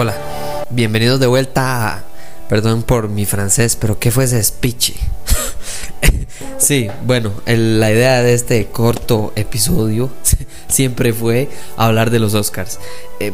Hola, bienvenidos de vuelta a... Perdón por mi francés, pero ¿qué fue ese speech? sí, bueno, la idea de este corto episodio siempre fue hablar de los Oscars. Eh,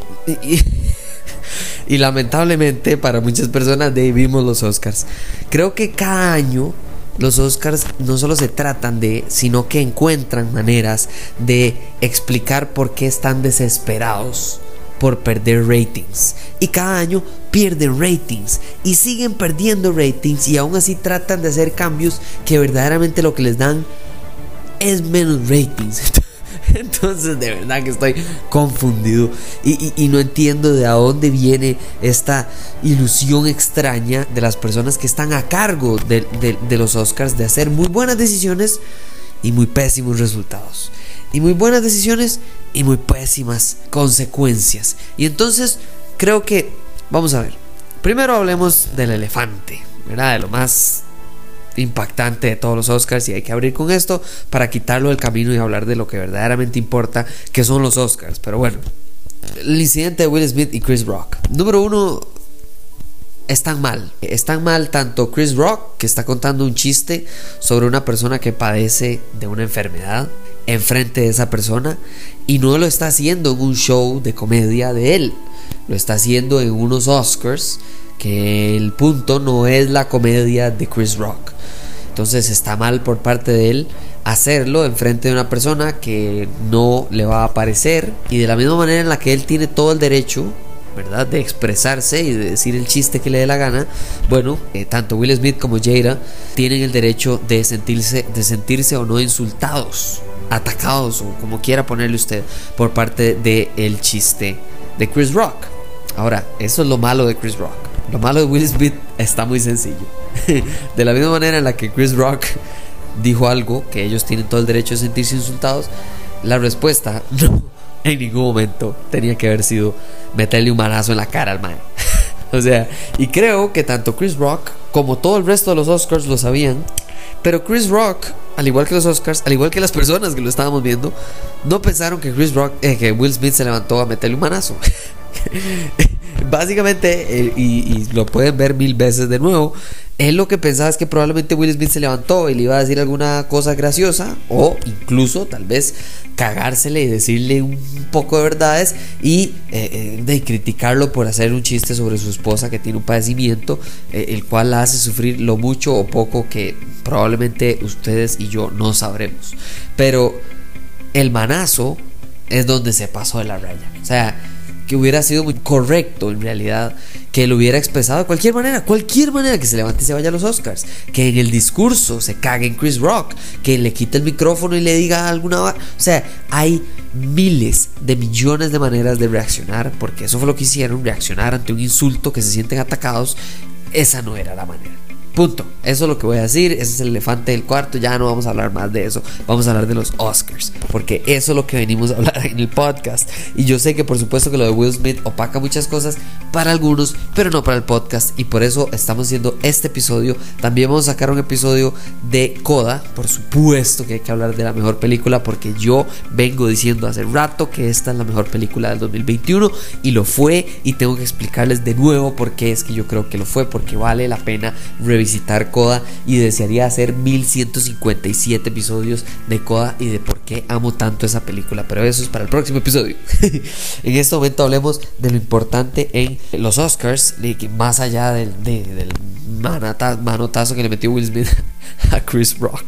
y, lamentablemente para muchas personas vimos los Oscars. Creo que cada año los Oscars no solo se tratan de, sino que encuentran maneras de explicar por qué están desesperados por perder ratings. Y cada año pierden ratings y siguen perdiendo ratings y aún así tratan de hacer cambios que verdaderamente lo que les dan es menos ratings. Entonces de verdad que estoy confundido y, no entiendo de dónde viene esta ilusión extraña de las personas que están a cargo de, de los Oscars de hacer muy buenas decisiones y muy pésimos resultados. Y muy buenas decisiones y muy pésimas consecuencias. Y entonces creo que, vamos a ver, primero hablemos del elefante, ¿verdad? De lo más impactante de todos los Oscars y hay que abrir con esto para quitarlo del camino y hablar de lo que verdaderamente importa, que son los Oscars. Pero bueno, el incidente de Will Smith y Chris Rock. Número uno, están mal. Están mal tanto Chris Rock, que está contando un chiste sobre una persona que padece de una enfermedad enfrente de esa persona, y no lo está haciendo en un show de comedia de él, lo está haciendo en unos Oscars, que el punto no es la comedia de Chris Rock. Entonces está mal por parte de él hacerlo enfrente de una persona que no le va a aparecer y de la misma manera en la que él tiene todo el derecho ¿verdad? De expresarse y de decir el chiste que le dé la gana. Bueno, eh, tanto Will Smith como Jada tienen el derecho de sentirse, de sentirse o no insultados, atacados o como quiera ponerle usted por parte del el chiste de Chris Rock. Ahora, eso es lo malo de Chris Rock. Lo malo de Will Smith está muy sencillo. de la misma manera en la que Chris Rock dijo algo que ellos tienen todo el derecho de sentirse insultados, la respuesta no en ningún momento tenía que haber sido meterle un manazo en la cara al man. o sea, y creo que tanto Chris Rock como todo el resto de los Oscars lo sabían. Pero Chris Rock, al igual que los Oscars, al igual que las personas que lo estábamos viendo, no pensaron que Chris Rock, eh, que Will Smith se levantó a meterle un manazo. Básicamente, eh, y, lo pueden ver mil veces de nuevo, él lo que pensaba es que probablemente Will Smith se levantó y le iba a decir alguna cosa graciosa o incluso tal vez cagársele y decirle un poco de verdades y eh, eh, de criticarlo por hacer un chiste sobre su esposa que tiene un padecimiento el cual la hace sufrir lo mucho o poco que probablemente ustedes y yo no sabremos. Pero el manazo es donde se pasó de la raya. O sea, que hubiera sido muy correcto en realidad que lo hubiera expresado de cualquier manera, cualquier manera que se levante y se vaya a los Oscars, que en el discurso se cague en Chris Rock, que le quite el micrófono y le diga alguna, o sea, hay miles de millones de maneras de reaccionar, porque eso fue lo que hicieron, reaccionar ante un insulto que se sienten atacados, esa no era la manera. Punto. Eso es lo que voy a decir. Ese es el elefante del cuarto. Ya no vamos a hablar más de eso. Vamos a hablar de los Oscars. Porque eso es lo que venimos a hablar en el podcast. Y yo sé que por supuesto que lo de Will Smith opaca muchas cosas para algunos, pero no para el podcast. Y por eso estamos haciendo este episodio. También vamos a sacar un episodio de Coda. Por supuesto que hay que hablar de la mejor película. Porque yo vengo diciendo hace rato que esta es la mejor película del 2021. Y lo fue. Y tengo que explicarles de nuevo por qué es que yo creo que lo fue. Porque vale la pena revisar visitar Coda y desearía hacer 1157 episodios de Coda y de por qué amo tanto esa película. Pero eso es para el próximo episodio. en este momento hablemos de lo importante en los Oscars, más allá del, del manotazo que le metió Will Smith a Chris Rock.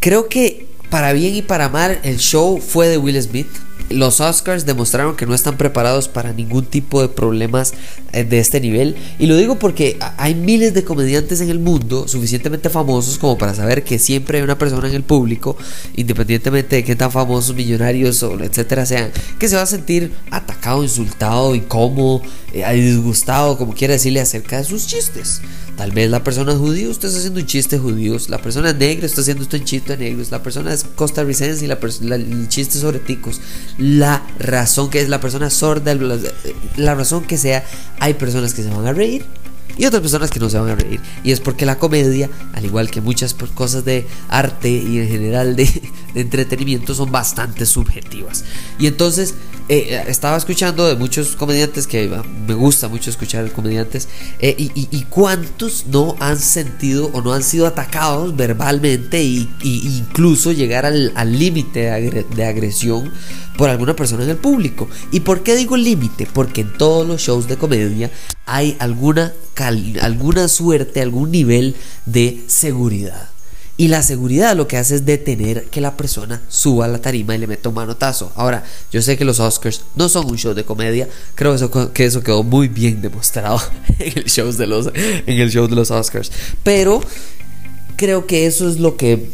Creo que para bien y para mal el show fue de Will Smith. Los Oscars demostraron que no están preparados para ningún tipo de problemas eh, de este nivel. Y lo digo porque hay miles de comediantes en el mundo suficientemente famosos como para saber que siempre hay una persona en el público, independientemente de qué tan famosos, millonarios o etcétera sean, que se va a sentir atacado, insultado, incómodo, disgustado, como quiera decirle, acerca de sus chistes. Tal vez la persona es judío, usted está haciendo un chiste judíos. La persona negra está haciendo un chiste de negros. La persona es costarricense y la, el chiste sobre ticos. La razón que es la persona sorda, la razón que sea, hay personas que se van a reír y otras personas que no se van a reír. Y es porque la comedia, al igual que muchas cosas de arte y en general de, entretenimiento, son bastante subjetivas. Y entonces eh, estaba escuchando de muchos comediantes que me gusta mucho escuchar comediantes. Eh, y, cuántos no han sentido o no han sido atacados verbalmente e incluso llegar al límite de agresión por alguna persona en el público. ¿Y por qué digo límite? Porque en todos los shows de comedia hay alguna, alguna suerte, algún nivel de seguridad. Y la seguridad lo que hace es detener que la persona suba a la tarima y le meta un manotazo. Ahora, yo sé que los Oscars no son un show de comedia. Creo eso, que eso quedó muy bien demostrado en el, show de los, en el show de los Oscars. Pero creo que eso es lo que,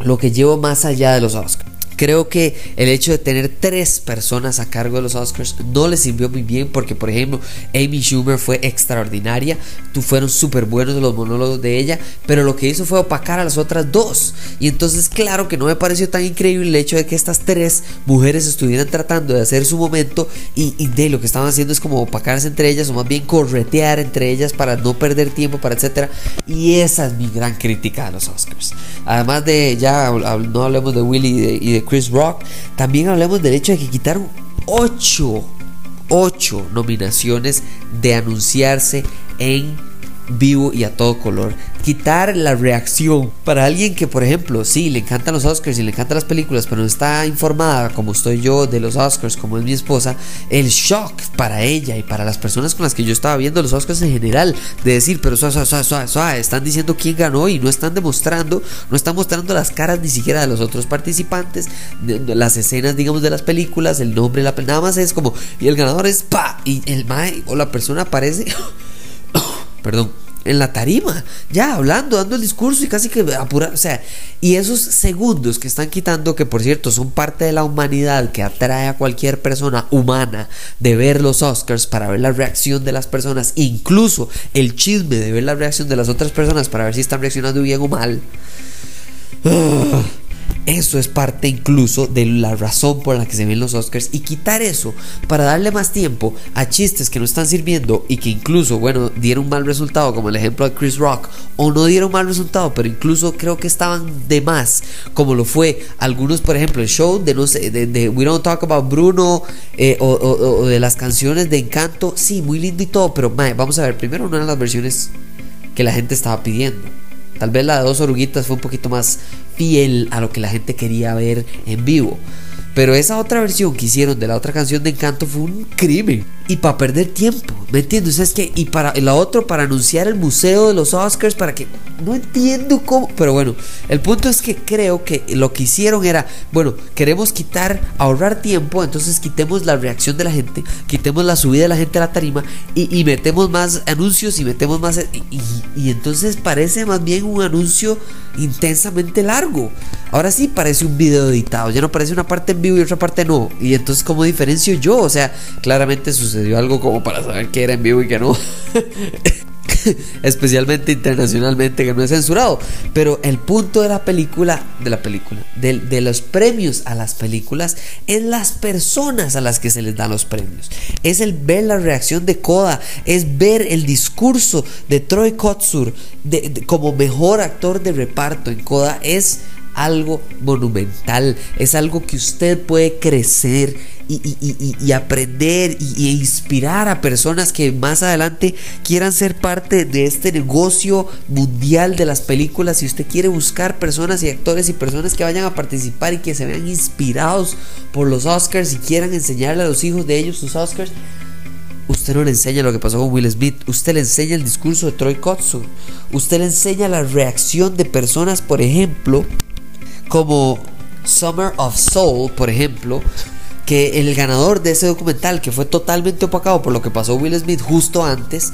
lo que llevo más allá de los Oscars. Creo que el hecho de tener tres personas a cargo de los Oscars no le sirvió muy bien porque, por ejemplo, Amy Schumer fue extraordinaria, tú fueron súper buenos los monólogos de ella, pero lo que hizo fue opacar a las otras dos. Y entonces, claro que no me pareció tan increíble el hecho de que estas tres mujeres estuvieran tratando de hacer su momento y, de lo que estaban haciendo es como opacarse entre ellas o más bien corretear entre ellas para no perder tiempo, para etcétera. Y esa es mi gran crítica a los Oscars. Además de, ya no hablemos de Willy y y de Chris Rock, también hablemos del hecho de que quitaron 8, 8 nominaciones de anunciarse en vivo y a todo color quitar la reacción. Para alguien que, por ejemplo, sí, le encantan los Oscars y le encantan las películas, pero no está informada como estoy yo de los Oscars, como es mi esposa, el shock para ella y para las personas con las que yo estaba viendo los Oscars en general, de decir, pero suave, suave, suave, suave, están diciendo quién ganó y no están demostrando, no están mostrando las caras ni siquiera de los otros participantes, las escenas, digamos, de las películas, el nombre, la nada más es como, y el ganador es pa, y el mae o la persona aparece, perdón en la tarima, ya hablando, dando el discurso y casi que apurar, o sea, y esos segundos que están quitando, que por cierto son parte de la humanidad que atrae a cualquier persona humana de ver los Oscars para ver la reacción de las personas, incluso el chisme de ver la reacción de las otras personas para ver si están reaccionando bien o mal. Ah, eso es parte incluso de la razón por la que se ven los Oscars y quitar eso para darle más tiempo a chistes que no están sirviendo y que incluso, bueno, dieron mal resultado, como el ejemplo de Chris Rock, o no dieron mal resultado, pero incluso creo que estaban de más, como lo fue algunos, por ejemplo, el show de no sé, de, We Don't Talk About Bruno eh, o, de las canciones de Encanto, sí, muy lindo y todo, pero vamos a ver, primero una de las versiones que la gente estaba pidiendo. Tal vez la de dos oruguitas fue un poquito más fiel a lo que la gente quería ver en vivo. Pero esa otra versión que hicieron de la otra canción de Encanto fue un crimen. Y para perder tiempo, ¿me entiendes? Es que, y para la otra, para anunciar el museo de los Oscars, para que. No entiendo cómo. Pero bueno, el punto es que creo que lo que hicieron era, bueno, queremos quitar, ahorrar tiempo, entonces quitemos la reacción de la gente, quitemos la subida de la gente a la tarima y, metemos más anuncios y metemos más. Y, entonces parece más bien un anuncio intensamente largo. Ahora sí parece un video editado, ya no parece una parte en vivo y otra parte no. Y entonces, ¿cómo diferencio yo? O sea, claramente sucedió algo como para saber que era en vivo y que no. especialmente internacionalmente, que no es censurado. Pero el punto de la película, de la película, de, de, los premios a las películas, es las personas a las que se les dan los premios. Es el ver la reacción de Koda, es ver el discurso de Troy Kotsur de, como mejor actor de reparto en Koda. Es algo monumental, es algo que usted puede crecer y, aprender y, inspirar a personas que más adelante quieran ser parte de este negocio mundial de las películas. Si usted quiere buscar personas y actores y personas que vayan a participar y que se vean inspirados por los Oscars y quieran enseñarle a los hijos de ellos sus Oscars, Usted no le enseña lo que pasó con Will Smith, usted le enseña el discurso de Troy Kotsur, usted le enseña la reacción de personas, por ejemplo, como Summer of Soul, por ejemplo, que el ganador de ese documental, que fue totalmente opacado por lo que pasó Will Smith justo antes,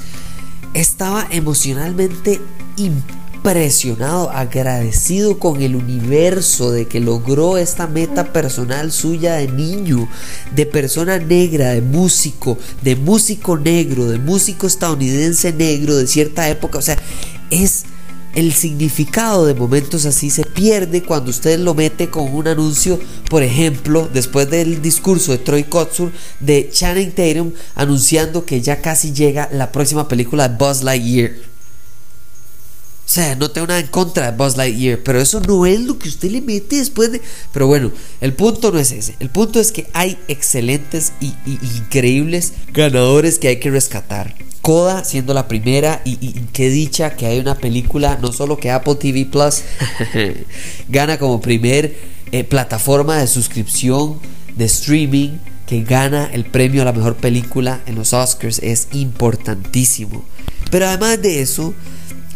estaba emocionalmente impresionado, agradecido con el universo de que logró esta meta personal suya de niño, de persona negra, de músico, de músico negro, de músico estadounidense negro de cierta época. O sea, es el significado de momentos así se pierde cuando usted lo mete con un anuncio, por ejemplo, después del discurso de Troy Kotsur de Channing Tatum anunciando que ya casi llega la próxima película de Buzz Lightyear. O sea, no tengo nada en contra de Buzz Lightyear, pero eso no es lo que usted le mete después de... Pero bueno, el punto no es ese. El punto es que hay excelentes y, increíbles ganadores que hay que rescatar. Coda siendo la primera y, qué dicha que hay una película, no solo que Apple TV Plus gana como primer eh, plataforma de suscripción de streaming que gana el premio a la mejor película en los Oscars es importantísimo. Pero además de eso,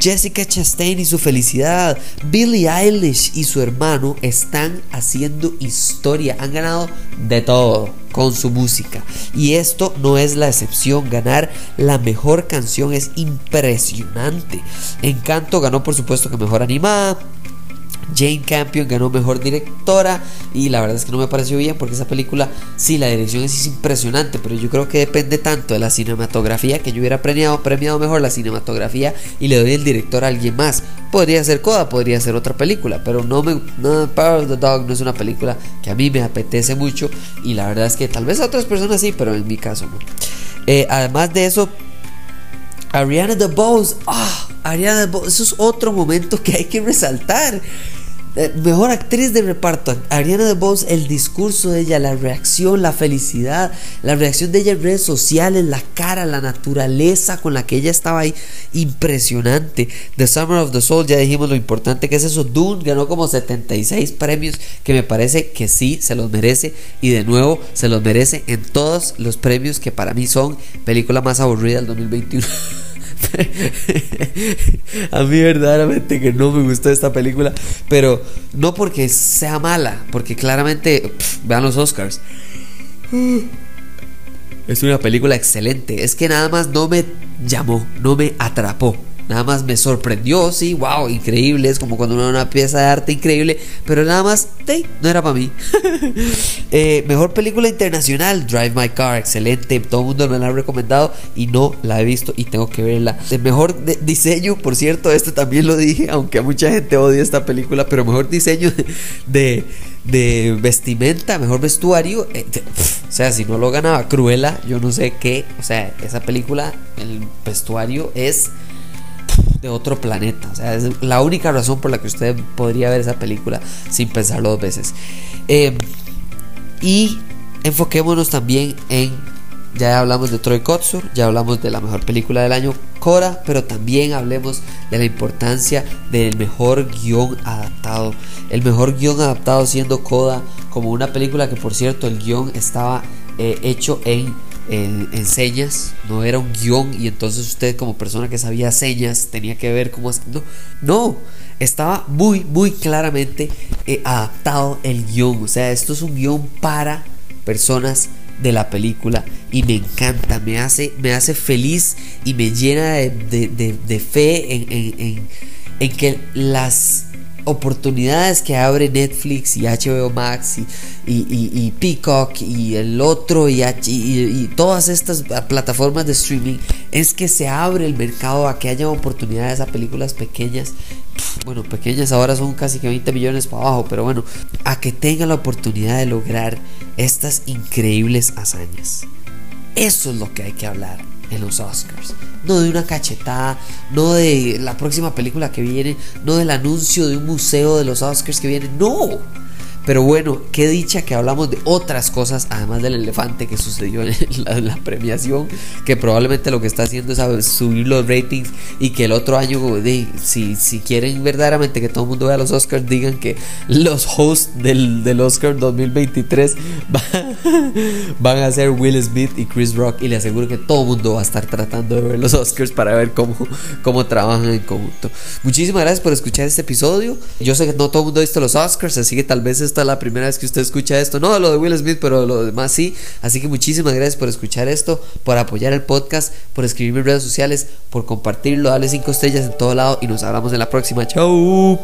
Jessica Chastain y su felicidad, Billie Eilish y su hermano están haciendo historia, han ganado de todo con su música. Y esto no es la excepción, ganar la mejor canción es impresionante. Encanto ganó por supuesto que mejor animada, Jane Campion ganó mejor directora y la verdad es que no me pareció bien porque esa película, sí, la dirección es, impresionante, pero yo creo que depende tanto de la cinematografía que yo hubiera premiado, premiado mejor la cinematografía y le doy el director a alguien más. Podría ser Coda, podría ser otra película, pero no me Power of the Dog no es una película que a mí me apetece mucho y la verdad es que tal vez a otras personas sí, pero en mi caso no. Eh, además de eso, Ariana DeBose, ah, Ariana DeBose, eso es otro momento que hay que resaltar. Eh, mejor actriz de reparto, Ariana DeBose, el discurso de ella, la reacción, la felicidad, la reacción de ella en redes sociales, la cara, la naturaleza con la que ella estaba ahí, impresionante. The Summer of the Soul, ya dijimos lo importante que es eso. Dune ganó como 76 premios, que me parece que sí se los merece y de nuevo se los merece en todos los premios que para mí son película más aburrida del 2021. a mí verdaderamente que no me gustó esta película, pero no porque sea mala, porque claramente vean los Oscars. Es una película excelente, es que nada más no me llamó, no me atrapó. Nada más me sorprendió, sí, wow, increíble. Es como cuando uno ve una pieza de arte increíble, pero nada más, no era para mí. Eh, mejor película internacional, Drive My Car, excelente. Todo el mundo me la ha recomendado y no la he visto y tengo que verla. El mejor diseño, por cierto, esto también lo dije, aunque mucha gente odia esta película, pero mejor diseño de, de, vestimenta, mejor vestuario. Eh, o sea, si no lo ganaba Cruella, yo no sé qué. O sea, esa película, el vestuario es de otro planeta. O sea, es la única razón por la que usted podría ver esa película sin pensarlo dos veces. Em, y enfoquémonos también en. Ya hablamos de Troy Kotsur, ya hablamos de la mejor película del año, Cora, pero también hablemos de la importancia del mejor guion adaptado. El mejor guion adaptado siendo Coda, como una película que, por cierto, el guion estaba eh, hecho en en, señas, no era un guion y entonces usted como persona que sabía señas tenía que ver cómo... No, no, estaba muy, muy claramente eh, adaptado el guion. O sea, esto es un guion para personas de la película y me encanta, me hace, me hace feliz y me llena de, fe en, en que las oportunidades que abre Netflix y HBO Max y, y, Peacock y el otro y, y, todas estas plataformas de streaming es que se abre el mercado a que haya oportunidades a películas pequeñas. Bueno, pequeñas ahora son casi que 20 millones para abajo, pero bueno, a que tengan la oportunidad de lograr estas increíbles hazañas. Eso es lo que hay que hablar en los Oscars. No de una cachetada, no de la próxima película que viene, no del anuncio de un museo de los Oscars que viene, no pero bueno, qué dicha que hablamos de otras cosas, además del elefante que sucedió en la, premiación, que probablemente lo que está haciendo es subir los ratings y que el otro año, si, si quieren verdaderamente que todo el mundo vea los Oscars, digan que los hosts del, del Oscar 2023 van, a ser Will Smith y Chris Rock y le aseguro que todo el mundo va a estar tratando de ver los Oscars para ver cómo, cómo trabajan en conjunto. Muchísimas gracias por escuchar este episodio. Yo sé que no todo el mundo ha visto los Oscars, así que tal vez esta es la primera vez que usted escucha esto. No lo de Will Smith, pero lo demás sí. Así que muchísimas gracias por escuchar esto, por apoyar el podcast, por escribirme en redes sociales, por compartirlo, darle cinco estrellas en todo lado y nos hablamos en la próxima. Chau.